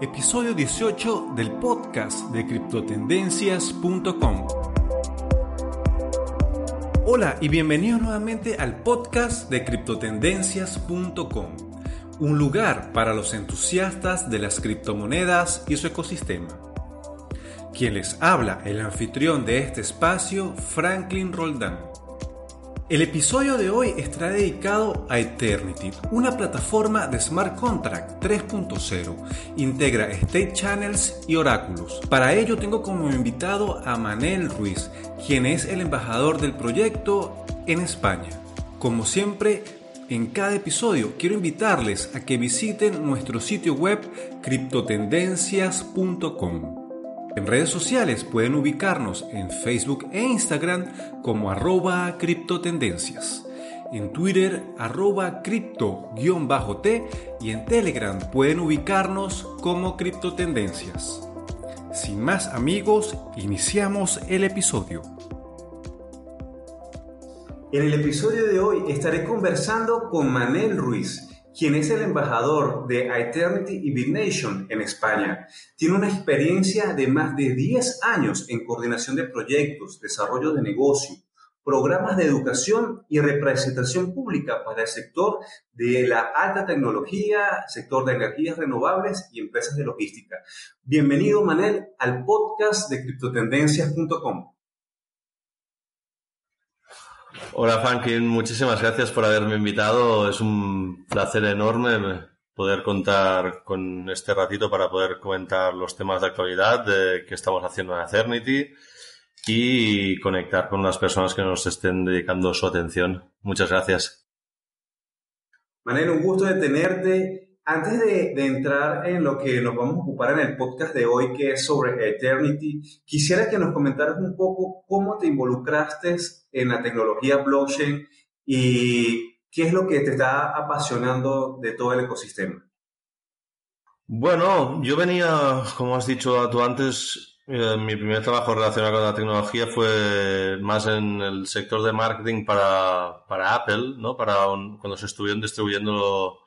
episodio 18 del podcast de criptotendencias.com. Hola y bienvenido nuevamente al podcast de criptotendencias.com, un lugar para los entusiastas de las criptomonedas y su ecosistema. Quien les habla, el anfitrión de este espacio, Franklin Roldán. El episodio de hoy estará dedicado a Eternity, una plataforma de Smart Contract 3.0. Integra State Channels y oráculos. Para ello tengo como invitado a Manel Ruiz, quien es el embajador del proyecto en España. Como siempre, en cada episodio quiero invitarles a que visiten nuestro sitio web criptotendencias.com. En redes sociales pueden ubicarnos en Facebook e Instagram como arroba criptotendencias, en Twitter arroba cripto-t y en Telegram pueden ubicarnos como criptotendencias. Sin más amigos, iniciamos el episodio. En el episodio de hoy estaré conversando con Manel Ruiz, quien es el embajador de Eternity y en España. Tiene una experiencia de más de 10 años en coordinación de proyectos, desarrollo de negocio, programas de educación y representación pública para el sector de la alta tecnología, sector de energías renovables y empresas de logística. Bienvenido, Manel, al podcast de criptotendencias.com. Hola Franklin, muchísimas gracias por haberme invitado. Es un placer enorme poder contar con este ratito para poder comentar los temas de actualidad que estamos haciendo en Eternity y conectar con las personas que nos estén dedicando su atención. Muchas gracias. Manel, un gusto de tenerte antes de, entrar en lo que nos vamos a ocupar en el podcast de hoy, que es sobre Eternity, quisiera que nos comentaras un poco cómo te involucraste en la tecnología blockchain y qué es lo que te está apasionando de todo el ecosistema. Bueno, yo venía, como has dicho tú antes, eh, mi primer trabajo relacionado con la tecnología fue más en el sector de marketing para, para Apple, ¿no? Para cuando se estuvieron distribuyendo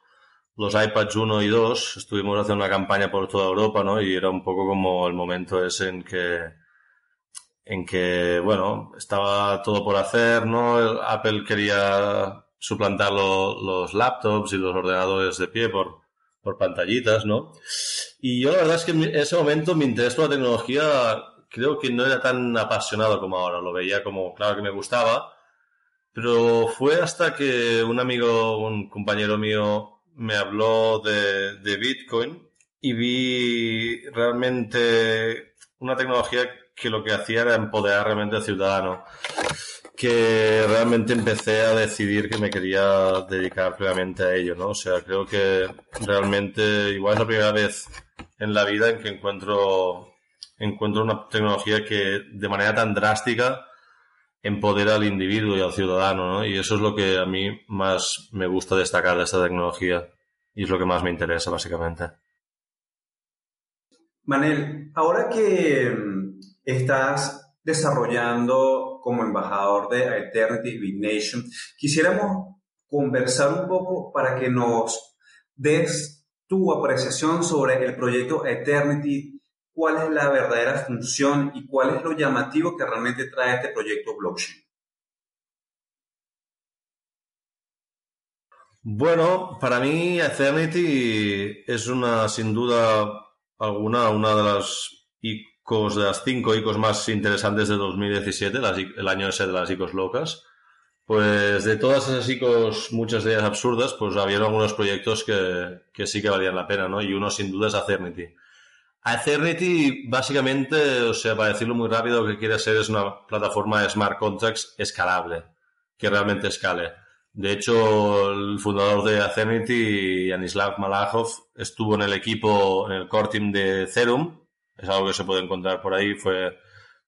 los iPads 1 y 2 estuvimos haciendo una campaña por toda Europa, ¿no? Y era un poco como el momento ese en que, en que, bueno, estaba todo por hacer, ¿no? Apple quería suplantar los laptops y los ordenadores de pie por, por pantallitas, ¿no? Y yo la verdad es que en ese momento mi interés por la tecnología creo que no era tan apasionado como ahora. Lo veía como, claro que me gustaba, pero fue hasta que un amigo, un compañero mío, me habló de, de Bitcoin y vi realmente una tecnología que lo que hacía era empoderar realmente al ciudadano. Que realmente empecé a decidir que me quería dedicar plenamente a ello, ¿no? O sea, creo que realmente igual es la primera vez en la vida en que encuentro, encuentro una tecnología que de manera tan drástica empodera al individuo y al ciudadano, ¿no? Y eso es lo que a mí más me gusta destacar de esta tecnología y es lo que más me interesa, básicamente. Manel, ahora que mm, estás desarrollando como embajador de Eternity Big Nation, quisiéramos conversar un poco para que nos des tu apreciación sobre el proyecto Eternity cuál es la verdadera función y cuál es lo llamativo que realmente trae este proyecto blockchain. Bueno, para mí Eternity es una, sin duda alguna, una de las cinco ICOs más interesantes de 2017, el año ese de las ICOs locas. Pues de todas esas ICOs, muchas de ellas absurdas, pues había algunos proyectos que, que sí que valían la pena, ¿no? Y uno sin duda es Eternity. Eternity, básicamente, o sea, para decirlo muy rápido, lo que quiere ser es una plataforma de smart contracts escalable, que realmente escale. De hecho, el fundador de Eternity, Yanislav Malachov, estuvo en el equipo, en el core team de Ethereum. Es algo que se puede encontrar por ahí. Fue,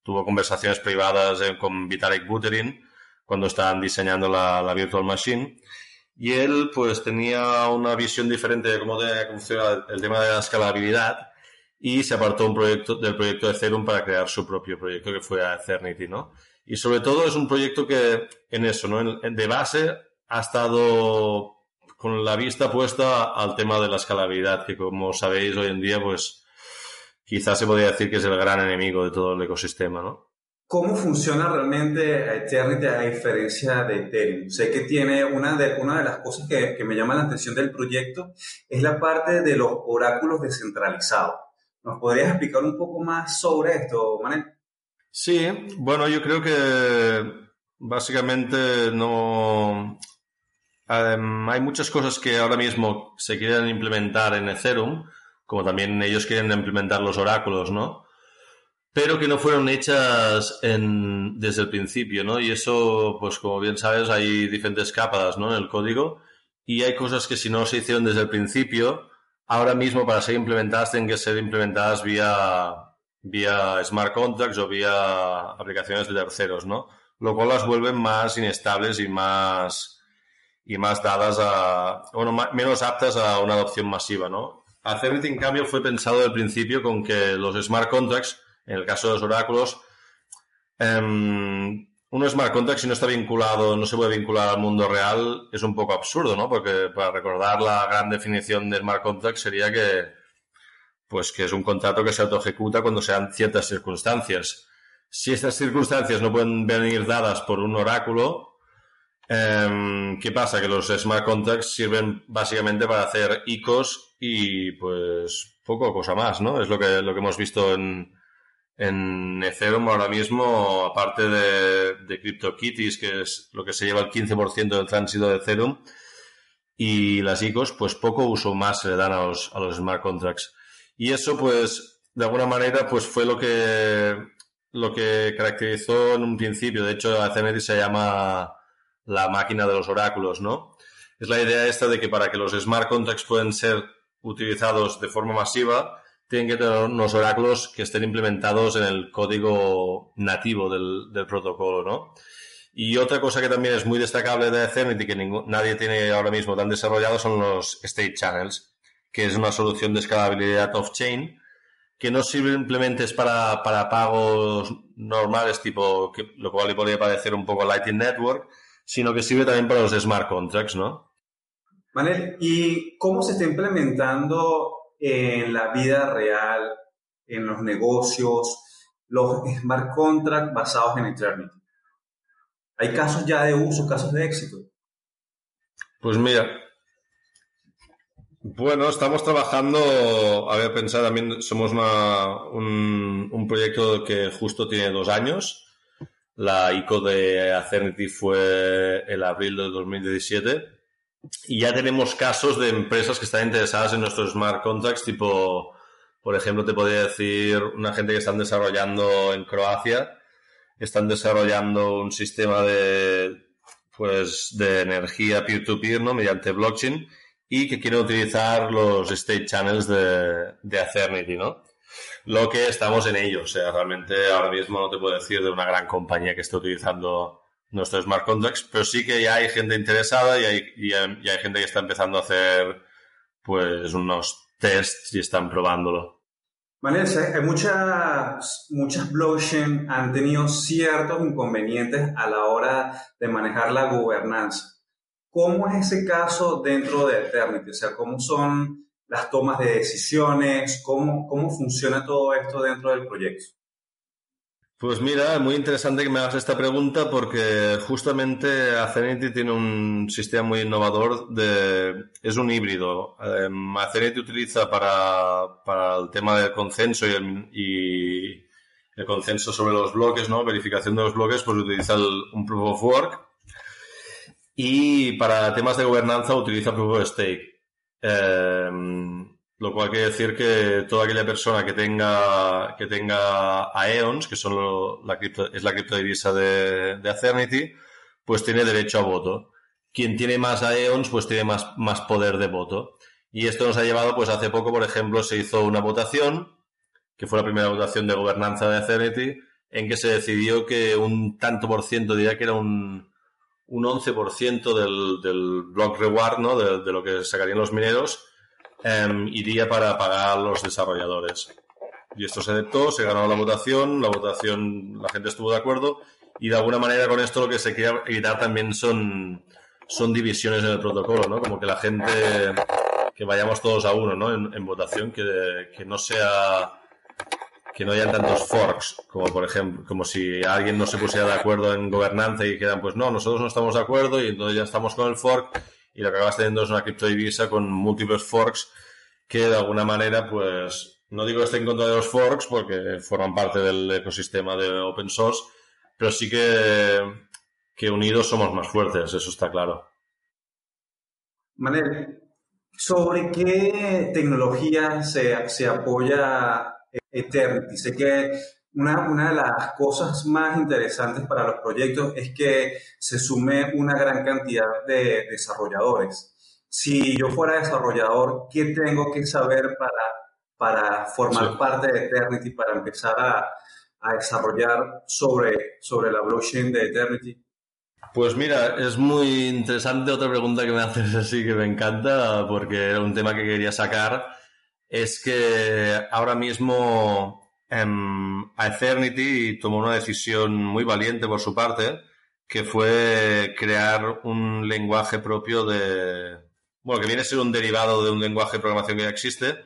tuvo conversaciones privadas con Vitalik Buterin cuando estaban diseñando la, la Virtual Machine. Y él, pues, tenía una visión diferente de cómo funciona el tema de la escalabilidad y se apartó un proyecto, del proyecto de Ethereum para crear su propio proyecto que fue Eternity, ¿no? Y sobre todo es un proyecto que en eso, ¿no? de base ha estado con la vista puesta al tema de la escalabilidad, que como sabéis hoy en día, pues quizás se podría decir que es el gran enemigo de todo el ecosistema, ¿no? ¿Cómo funciona realmente Eternity a diferencia de Ethereum? Sé que tiene una de, una de las cosas que, que me llama la atención del proyecto es la parte de los oráculos descentralizados. ¿Nos podrías explicar un poco más sobre esto, Manel? Sí, bueno, yo creo que básicamente no... hay muchas cosas que ahora mismo se quieren implementar en Ethereum, como también ellos quieren implementar los oráculos, ¿no? pero que no fueron hechas desde el principio, ¿no? Y eso, pues como bien sabes, hay diferentes capas, ¿no? En el código y hay cosas que si no se hicieron desde el principio, ahora mismo para ser implementadas tienen que ser implementadas vía, vía smart contracts o vía aplicaciones de terceros, ¿no? Lo cual las vuelven más inestables y más, y más dadas a, bueno, menos aptas a una adopción masiva, ¿no? Acernity, en cambio, fue pensado al principio con que los smart contracts en el caso de los oráculos, um, un smart contract, si no está vinculado, no se puede vincular al mundo real, es un poco absurdo, ¿no? Porque para recordar la gran definición de smart contract sería que, pues que es un contrato que se autoejecuta cuando sean ciertas circunstancias. Si estas circunstancias no pueden venir dadas por un oráculo, em, ¿qué pasa? Que los smart contracts sirven básicamente para hacer ICOs y pues poco cosa más, ¿no? Es lo que, lo que hemos visto en, en Ethereum ahora mismo, aparte de, de CryptoKitties, que es lo que se lleva el 15% del tránsito de Ethereum, y las ICOs, pues poco uso más se le dan a los, a los smart contracts. Y eso, pues, de alguna manera, pues fue lo que, lo que caracterizó en un principio. De hecho, Ethernet se llama la máquina de los oráculos, ¿no? Es la idea esta de que para que los smart contracts puedan ser utilizados de forma masiva, tienen que tener unos oráculos que estén implementados en el código nativo del, protocolo, ¿no? Y otra cosa que también es muy destacable de Eternity, que nadie tiene ahora mismo tan desarrollado, son los state channels, que es una solución de escalabilidad off-chain, que no simplemente es para, para pagos normales, tipo, lo cual le podría parecer un poco Lightning Network, sino que sirve también para los smart contracts, ¿no? Vale, ¿y cómo se está implementando en la vida real, en los negocios, los smart contracts basados en Eternity? ¿Hay casos ya de uso, casos de éxito? Pues mira, bueno, estamos trabajando, a ver, pensar también, somos un, un, proyecto que justo tiene dos años. La ICO de Acernity fue el abril de 2017 y ya tenemos casos de empresas que están interesadas en nuestros smart contracts, tipo, por ejemplo, te podría decir una gente que están desarrollando en Croacia, están desarrollando un sistema de, pues, de energía peer-to-peer, ¿no? Mediante blockchain y que quieren utilizar los state channels de, de Acernity, ¿no? Lo que estamos en ello, o sea, realmente ahora mismo no te puedo decir de una gran compañía que esté utilizando nuestros smart contracts, pero sí que ya hay gente interesada y hay, y hay, gente que está empezando a hacer pues unos tests y están probándolo. Vale, hay muchas, muchas blockchain han tenido ciertos inconvenientes a la hora de manejar la gobernanza. ¿Cómo es ese caso dentro de Eternity? O sea, ¿cómo son las tomas de decisiones? ¿Cómo, cómo funciona todo esto dentro del proyecto? Pues mira, muy interesante que me hagas esta pregunta porque justamente Acenity tiene un sistema muy innovador de es un híbrido. Eh, Acenity utiliza para, para, el tema del consenso y el, y el, consenso sobre los bloques, ¿no? Verificación de los bloques, pues utiliza un proof of work. Y para temas de gobernanza utiliza proof of stake. Eh, lo cual quiere decir que toda aquella persona que tenga, que tenga Aeons, que son la cripto, es la criptodivisa de, de Acernity, pues tiene derecho a voto. Quien tiene más Aeons, pues tiene más, más poder de voto. Y esto nos ha llevado, pues hace poco, por ejemplo, se hizo una votación, que fue la primera votación de gobernanza de Acernity, en que se decidió que un tanto por ciento, diría que era un, un 11% del, del block reward, ¿no? De, de lo que sacarían los mineros, Em, iría para pagar a los desarrolladores. Y esto se aceptó, se ganó la votación, la votación, la gente estuvo de acuerdo y de alguna manera con esto lo que se quería evitar también son son divisiones en el protocolo, ¿no? Como que la gente, que vayamos todos a uno, ¿no? En, votación, que, que no sea que no hayan tantos forks, como por ejemplo, como si alguien no se pusiera de acuerdo en gobernanza y quedan, pues no, nosotros no estamos de acuerdo y entonces ya estamos con el fork y lo que acabas teniendo es una criptodivisa con múltiples forks que de alguna manera, pues, no digo que esté en contra de los forks porque forman parte del ecosistema de open source, pero sí que, que unidos somos más fuertes, eso está claro. Manel, ¿sobre qué tecnología se, se apoya Eternity. Sé que una, una, de las cosas más interesantes para los proyectos es que se sume una gran cantidad de desarrolladores. Si yo fuera desarrollador, ¿qué tengo que saber para, para formar parte de Eternity, para empezar a, a, desarrollar sobre, sobre la blockchain de Eternity? Pues mira, es muy interesante otra pregunta que me haces así que me encanta porque era un tema que quería sacar es que ahora mismo eh, Eternity tomó una decisión muy valiente por su parte, que fue crear un lenguaje propio de, bueno, que viene a ser un derivado de un lenguaje de programación que ya existe,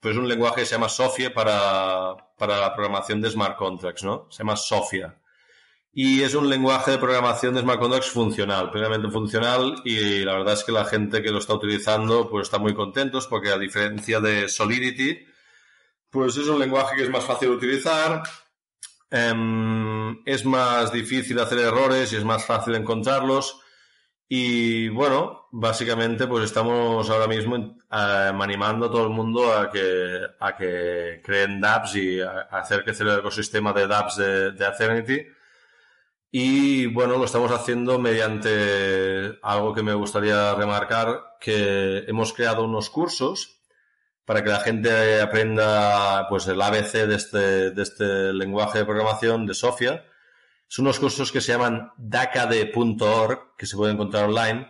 pues un lenguaje que se llama Sofia para, para la programación de smart contracts, ¿no? Se llama Sofia y es un lenguaje de programación de smart contracts funcional, plenamente funcional y la verdad es que la gente que lo está utilizando pues está muy contentos porque a diferencia de Solidity, pues es un lenguaje que es más fácil de utilizar, em, es más difícil hacer errores y es más fácil encontrarlos. Y bueno, básicamente pues estamos ahora mismo eh, animando a todo el mundo a que, a que creen dApps y a, hacer crecer el ecosistema de dApps de, de Affinity y bueno, lo estamos haciendo mediante algo que me gustaría remarcar, que hemos creado unos cursos para que la gente aprenda pues el ABC de este, de este lenguaje de programación de Sofia. Son unos cursos que se llaman dacade.org, que se pueden encontrar online.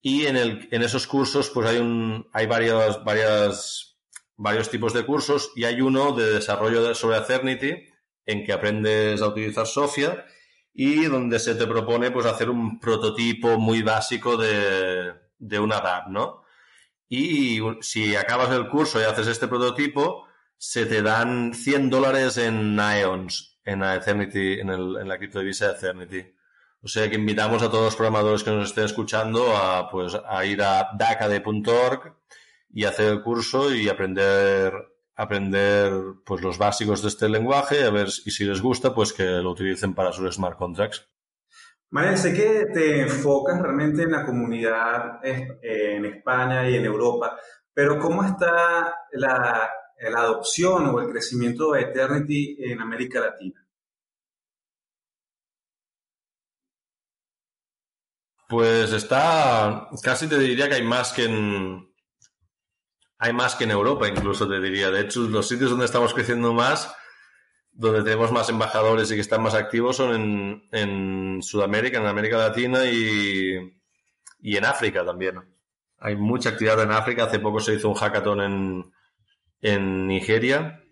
Y en, el, en esos cursos pues hay, un, hay varios, varias, varios tipos de cursos y hay uno de desarrollo sobre Eternity en que aprendes a utilizar Sofia y donde se te propone pues hacer un prototipo muy básico de, de una DAP, ¿no? Y si acabas el curso y haces este prototipo, se te dan 100 dólares en IONS, en, Eternity, en, el, en la criptodivisa Eternity. O sea que invitamos a todos los programadores que nos estén escuchando a, pues, a ir a dacade.org y hacer el curso y aprender aprender pues los básicos de este lenguaje, a ver y si les gusta, pues que lo utilicen para sus smart contracts. Manuel, sé que te enfocas realmente en la comunidad en España y en Europa, pero ¿cómo está la, la adopción o el crecimiento de Eternity en América Latina? Pues está, casi te diría que hay más que en, hay más que en Europa, incluso te diría. De hecho, los sitios donde estamos creciendo más, donde tenemos más embajadores y que están más activos son en, Sudamérica, en América Latina y, y, en África también. Hay mucha actividad en África. Hace poco se hizo un hackathon en, en Nigeria.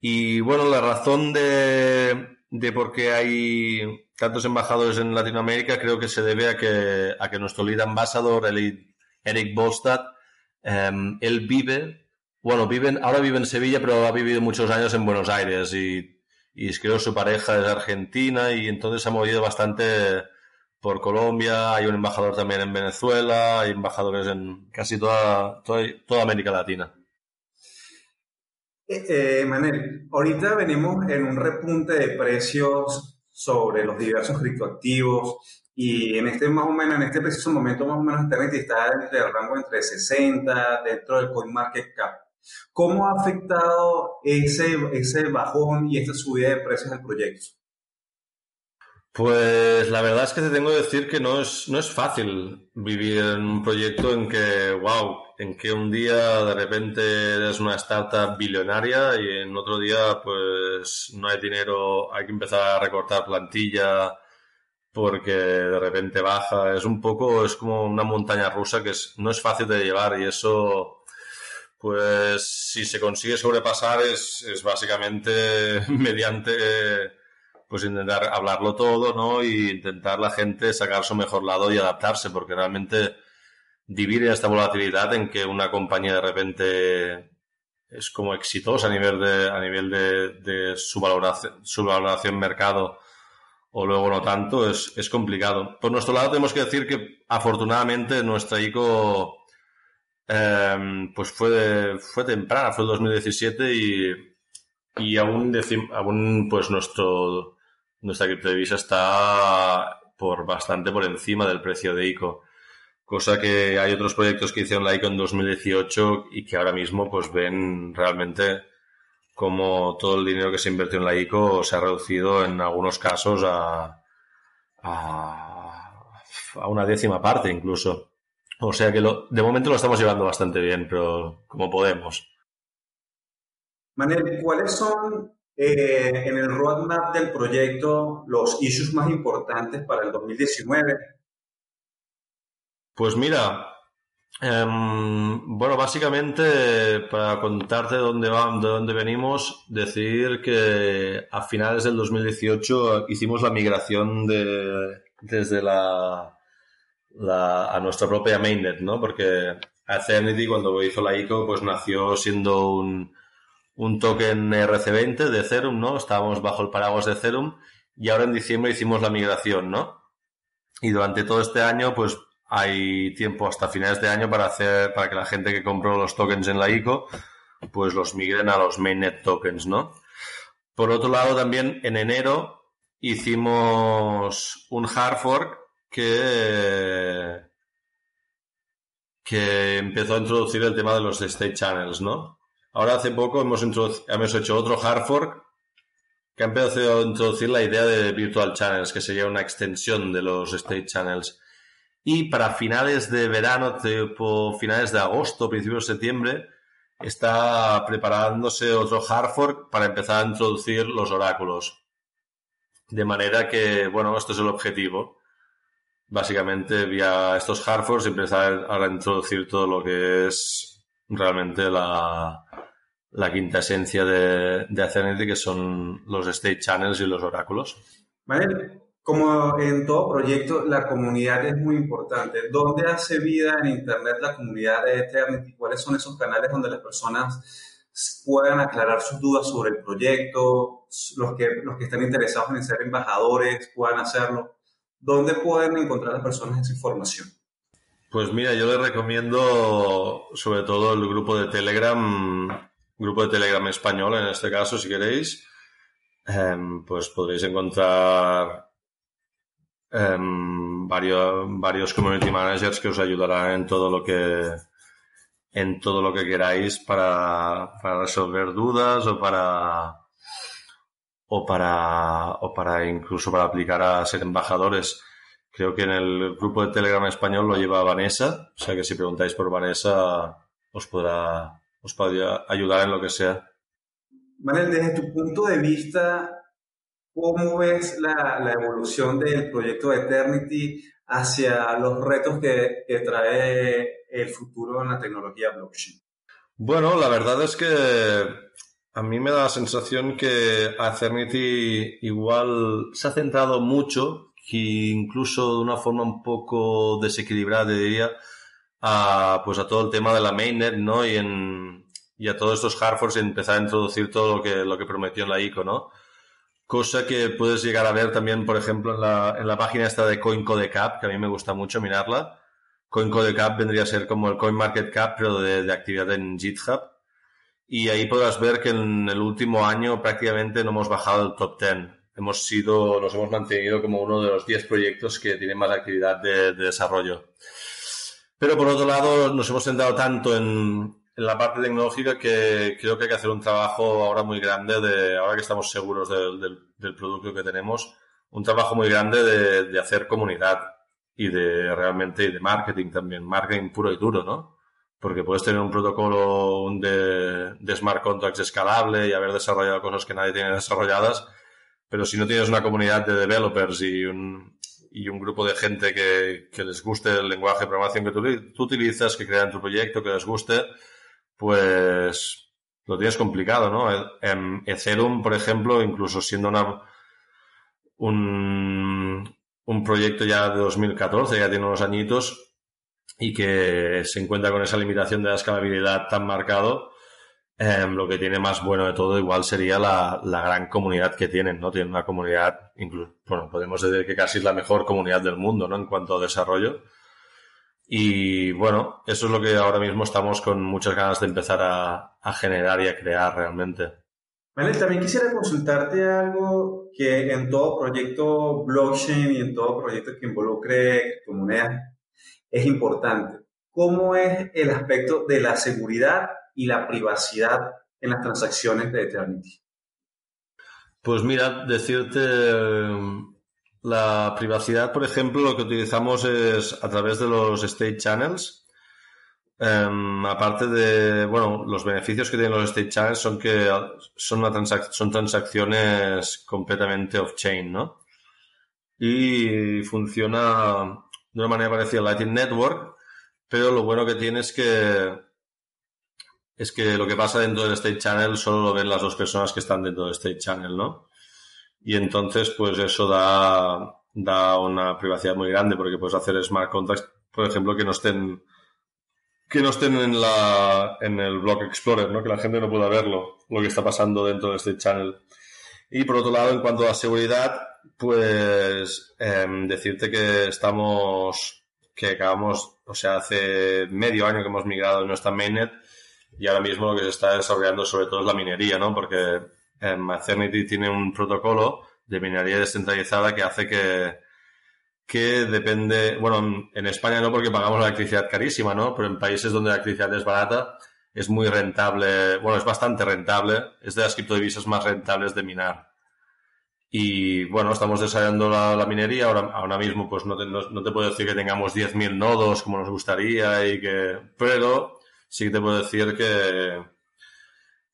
Y bueno, la razón de, de por qué hay tantos embajadores en Latinoamérica creo que se debe a que, a que nuestro lead ambassador, Eric Bolstad, Em, él vive, bueno, ahora vive en Sevilla, pero ha vivido muchos años en Buenos Aires y, y creo su pareja es argentina y entonces ha movido bastante por Colombia, hay un embajador también en Venezuela, hay embajadores en casi toda, toda, América Latina. Eh, eh, Manel, ahorita venimos en un repunte de precios sobre los diversos criptoactivos y en este más o menos, en este preciso momento más o menos Eternity está entre el rango entre 60 dentro del CoinMarketCap. ¿Cómo ha afectado ese, ese bajón y esta subida de precios al proyecto? Pues la verdad es que te tengo que decir que no es, no es fácil vivir en un proyecto en que, wow, en que un día de repente eres una startup billonaria y en otro día pues no hay dinero, hay que empezar a recortar plantilla, porque de repente baja. Es un poco, es como una montaña rusa que es, no es fácil de llevar y eso, pues si se consigue sobrepasar es, es básicamente mediante pues intentar hablarlo todo, ¿no? Y intentar la gente sacar su mejor lado y adaptarse, porque realmente divide esta volatilidad en que una compañía de repente es como exitosa a nivel de, a nivel de, de su valoración, su valoración mercado o luego no tanto, es, es complicado. Por nuestro lado tenemos que decir que afortunadamente nuestra ICO em, pues fue, fue temprana, fue el 2017 y, y aún, aún pues nuestro, nuestra criptodivisa está por bastante por encima del precio de ICO. Cosa que hay otros proyectos que hicieron la ICO en 2018 y que ahora mismo pues ven realmente como todo el dinero que se invirtió en la ICO se ha reducido en algunos casos a, a, una décima parte incluso. O sea que lo, de momento lo estamos llevando bastante bien, pero como podemos. Manel, ¿cuáles son eh, en el roadmap del proyecto los issues más importantes para el 2019? Pues mira, Em, bueno, básicamente, para contarte de dónde, vamos, de dónde venimos, decir que a finales del 2018 hicimos la migración de, desde la, la, a nuestra propia mainnet, ¿no? Porque Eternity, cuando hizo la ICO, pues nació siendo un, un token RC20 de Ethereum, ¿no? Estábamos bajo el paraguas de Ethereum y ahora en diciembre hicimos la migración, ¿no? Y durante todo este año, pues hay tiempo hasta finales de año para hacer, para que la gente que compró los tokens en la ICO, pues los migren a los mainnet tokens, ¿no? Por otro lado, también en enero hicimos un hard fork que, que empezó a introducir el tema de los state channels, ¿no? Ahora hace poco hemos, hecho otro hard fork que ha empezado a introducir la idea de virtual channels, que sería una extensión de los state channels. Y para finales de verano, finales de agosto, principios de septiembre, está preparándose otro hard fork para empezar a introducir los oráculos. De manera que, bueno, esto es el objetivo. Básicamente, vía estos hard forks, empezar a introducir todo lo que es realmente la, la quinta esencia de, de que son los state channels y los oráculos. Vale. Como en todo proyecto, la comunidad es muy importante. ¿Dónde hace vida en Internet la comunidad de Eternity? ¿Cuáles son esos canales donde las personas puedan aclarar sus dudas sobre el proyecto? Los que, los que están interesados en ser embajadores puedan hacerlo. ¿Dónde pueden encontrar las personas esa información? Pues mira, yo les recomiendo sobre todo el grupo de Telegram, grupo de Telegram español en este caso, si queréis. Em, pues podréis encontrar Em, varios, varios community managers que os ayudarán en todo lo que en todo lo que queráis para, para resolver dudas o para o para o para incluso para aplicar a ser embajadores. Creo que en el grupo de Telegram español lo lleva Vanessa, o sea que si preguntáis por Vanessa os podrá os podrá ayudar en lo que sea. Vale, desde tu punto de vista, ¿Cómo ves la, la, evolución del proyecto de Eternity hacia los retos que, que, trae el futuro en la tecnología blockchain? Bueno, la verdad es que a mí me da la sensación que Eternity igual se ha centrado mucho, y incluso de una forma un poco desequilibrada, diría, a, pues a todo el tema de la mainnet, ¿no? Y, en, y a todos estos hardforks y empezar a introducir todo lo que, lo que prometió en la ICO, ¿no? Cosa que puedes llegar a ver también, por ejemplo, en la, en la página esta de CoinCodeCap, que a mí me gusta mucho mirarla. CoinCodeCap vendría a ser como el CoinMarketCap, pero de, de actividad en GitHub. Y ahí podrás ver que en el último año prácticamente no hemos bajado el top 10. Hemos sido, nos hemos mantenido como uno de los 10 proyectos que tienen más actividad de, de desarrollo. Pero por otro lado, nos hemos centrado tanto en, la parte tecnológica que creo que hay que hacer un trabajo ahora muy grande de, ahora que estamos seguros del, del, producto que tenemos, un trabajo muy grande de, hacer comunidad y de realmente de marketing también, marketing puro y duro, ¿no? Porque puedes tener un protocolo de, smart contracts escalable y haber desarrollado cosas que nadie tiene desarrolladas, pero si no tienes una comunidad de developers y un, y un grupo de gente que, les guste el lenguaje de programación que tú, tú utilizas, que crean tu proyecto, que les guste, pues lo tienes complicado, ¿no? En Ethereum, por ejemplo, incluso siendo una, un, un proyecto ya de 2014, ya tiene unos añitos, y que se encuentra con esa limitación de la escalabilidad tan marcado, em, lo que tiene más bueno de todo igual sería la, la, gran comunidad que tienen, ¿no? Tienen una comunidad, incluso, bueno, podemos decir que casi es la mejor comunidad del mundo, ¿no? En cuanto a desarrollo. Y bueno, eso es lo que ahora mismo estamos con muchas ganas de empezar a, a generar y a crear realmente. Vale, también quisiera consultarte algo que en todo proyecto blockchain y en todo proyecto que involucre criptomonedas es importante. ¿Cómo es el aspecto de la seguridad y la privacidad en las transacciones de Eternity? Pues mira, decirte la privacidad, por ejemplo, lo que utilizamos es a través de los state channels. Um, aparte de, bueno, los beneficios que tienen los state channels son que son, una transac son transacciones completamente off-chain, ¿no? Y funciona de una manera parecida al Lightning Network, pero lo bueno que tiene es que es que lo que pasa dentro del state channel solo lo ven las dos personas que están dentro del state channel, ¿no? Y entonces, pues eso da, da una privacidad muy grande porque puedes hacer smart contracts, por ejemplo, que no estén que no estén en la en el Block Explorer, ¿no? Que la gente no pueda verlo, lo que está pasando dentro de este channel. Y por otro lado, en cuanto a seguridad, pues eh, decirte que estamos, que acabamos, o sea, hace medio año que hemos migrado en nuestra mainnet y ahora mismo lo que se está desarrollando sobre todo es la minería, ¿no? Porque eh, tiene un protocolo de minería descentralizada que hace que, que depende, bueno, en España no porque pagamos la electricidad carísima, ¿no? Pero en países donde la electricidad es barata, es muy rentable, bueno, es bastante rentable, es de las criptodivisas más rentables de minar. Y bueno, estamos desarrollando la, minería, ahora, ahora mismo pues no te, no, te puedo decir que tengamos 10.000 nodos como nos gustaría y que, pero sí que te puedo decir que,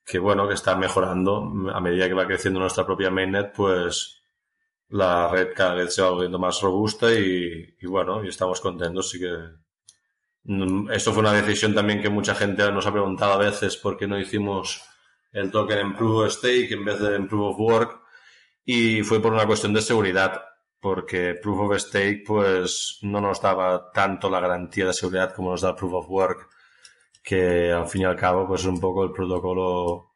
que bueno, que está mejorando. A medida que va creciendo nuestra propia mainnet, pues la red cada vez se va volviendo más robusta y, y bueno, y estamos contentos, sí que mm, esto fue una decisión también que mucha gente nos ha preguntado a veces por qué no hicimos el token en Proof of Stake en vez de en Proof of Work y fue por una cuestión de seguridad porque Proof of Stake pues no nos daba tanto la garantía de seguridad como nos da Proof of Work que al fin y al cabo pues es un poco el protocolo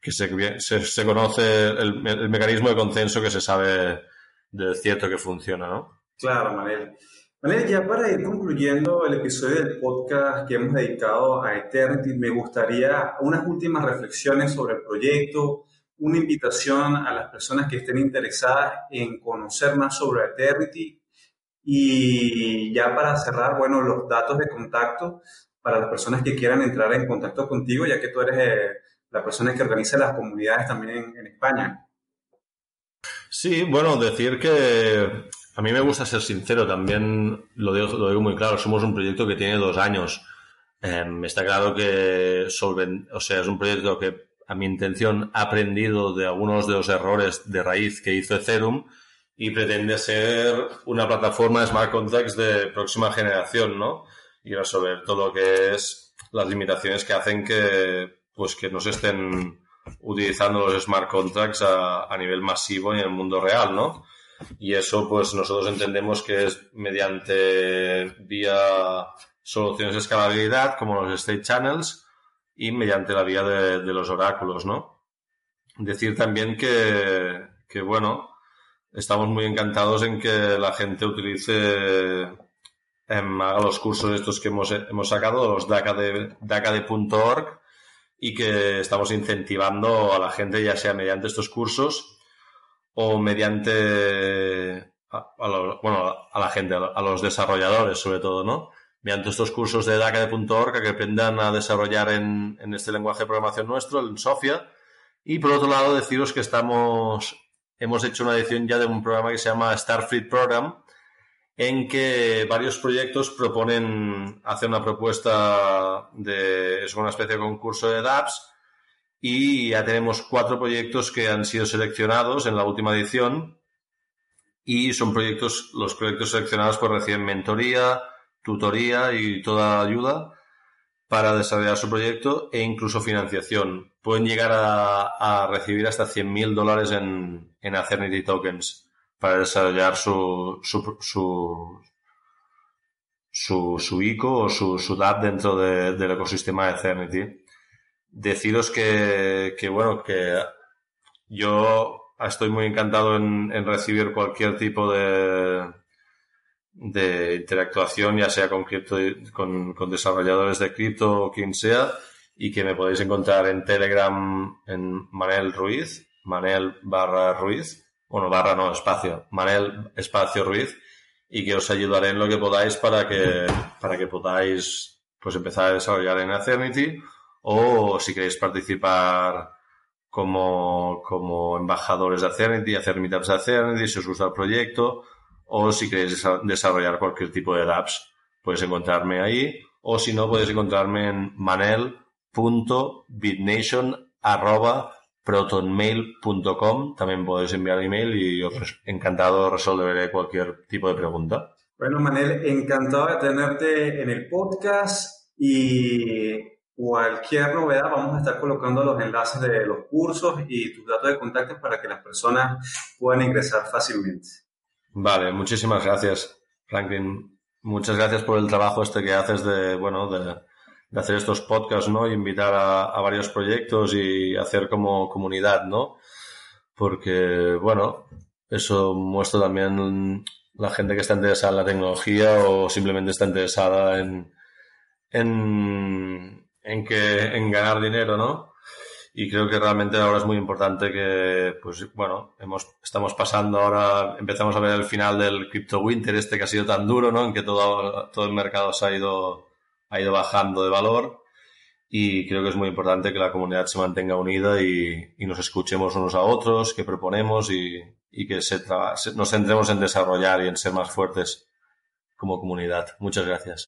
que se, se, conoce el, el, mecanismo de consenso que se sabe de cierto que funciona, ¿no? Claro, Manel. Manel, ya para ir concluyendo el episodio del podcast que hemos dedicado a Eternity, me gustaría unas últimas reflexiones sobre el proyecto, una invitación a las personas que estén interesadas en conocer más sobre Eternity y ya para cerrar, bueno, los datos de contacto para las personas que quieran entrar en contacto contigo, ya que tú eres eh, la persona que organiza las comunidades también en, España. Sí, bueno, decir que a mí me gusta ser sincero, también lo digo, lo digo muy claro, somos un proyecto que tiene dos años. Em, está claro que solven, o sea, es un proyecto que a mi intención ha aprendido de algunos de los errores de raíz que hizo Ethereum y pretende ser una plataforma de smart contracts de próxima generación, ¿no? y resolver todo lo que es las limitaciones que hacen que pues que no se estén utilizando los smart contracts a, nivel masivo en el mundo real, ¿no? Y eso, pues nosotros entendemos que es mediante vía soluciones de escalabilidad, como los state channels, y mediante la vía de, los oráculos, ¿no? Decir también que, que, bueno, estamos muy encantados en que la gente utilice haga los cursos estos que hemos, hemos sacado, los DACA de, DACADE.org, y que estamos incentivando a la gente, ya sea mediante estos cursos o mediante, a, bueno, a la gente, a los desarrolladores sobre todo, ¿no? Mediante estos cursos de DACADE.org que aprendan a desarrollar en, este lenguaje de programación nuestro, en Sofia. Y por otro lado, deciros que estamos, hemos hecho una edición ya de un programa que se llama Starfleet Program, en que varios proyectos proponen hacer una propuesta de, es una especie de concurso de dApps y ya tenemos cuatro proyectos que han sido seleccionados en la última edición y son proyectos, los proyectos seleccionados pues reciben mentoría, tutoría y toda ayuda para desarrollar su proyecto e incluso financiación. Pueden llegar a, recibir hasta 100.000 dólares en, en Acernity Tokens para desarrollar su, su, su, su, su ICO o su, su DAP dentro de, del ecosistema de Eternity. Deciros que, que, bueno, que yo estoy muy encantado en, en recibir cualquier tipo de, de interactuación, ya sea con, cripto, con, con desarrolladores de cripto o quien sea, y que me podéis encontrar en Telegram en Manel Ruiz, Manel barra Ruiz, bueno, barra no, espacio, Manel espacio Ruiz, y que os ayudaré en lo que podáis para que, para que podáis pues empezar a desarrollar en Acernity o si queréis participar como, como embajadores de Acernity, hacer meetups de Acernity, si os gusta el proyecto o si queréis desarrollar cualquier tipo de apps, podéis encontrarme ahí o si no, podéis encontrarme en manel.bitnation.protonmail.com. También podéis enviar email y os encantado resolveré cualquier tipo de pregunta. Bueno, Manel, encantado de tenerte en el podcast y cualquier novedad vamos a estar colocando los enlaces de los cursos y tus datos de contacto para que las personas puedan ingresar fácilmente. Vale, muchísimas gracias, Franklin. Muchas gracias por el trabajo este que haces de, bueno, de, hacer estos podcasts, ¿no? Y invitar a, a, varios proyectos y hacer como comunidad, ¿no? Porque, bueno, eso muestra también la gente que está interesada en la tecnología o simplemente está interesada en, en, en que, en ganar dinero, ¿no? Y creo que realmente ahora es muy importante que, pues bueno, hemos, estamos pasando ahora, empezamos a ver el final del Crypto Winter este que ha sido tan duro, ¿no? En que todo, todo el mercado se ha ido, ha ido bajando de valor y creo que es muy importante que la comunidad se mantenga unida y, y nos escuchemos unos a otros, que proponemos y, y que se nos centremos en desarrollar y en ser más fuertes como comunidad. Muchas gracias.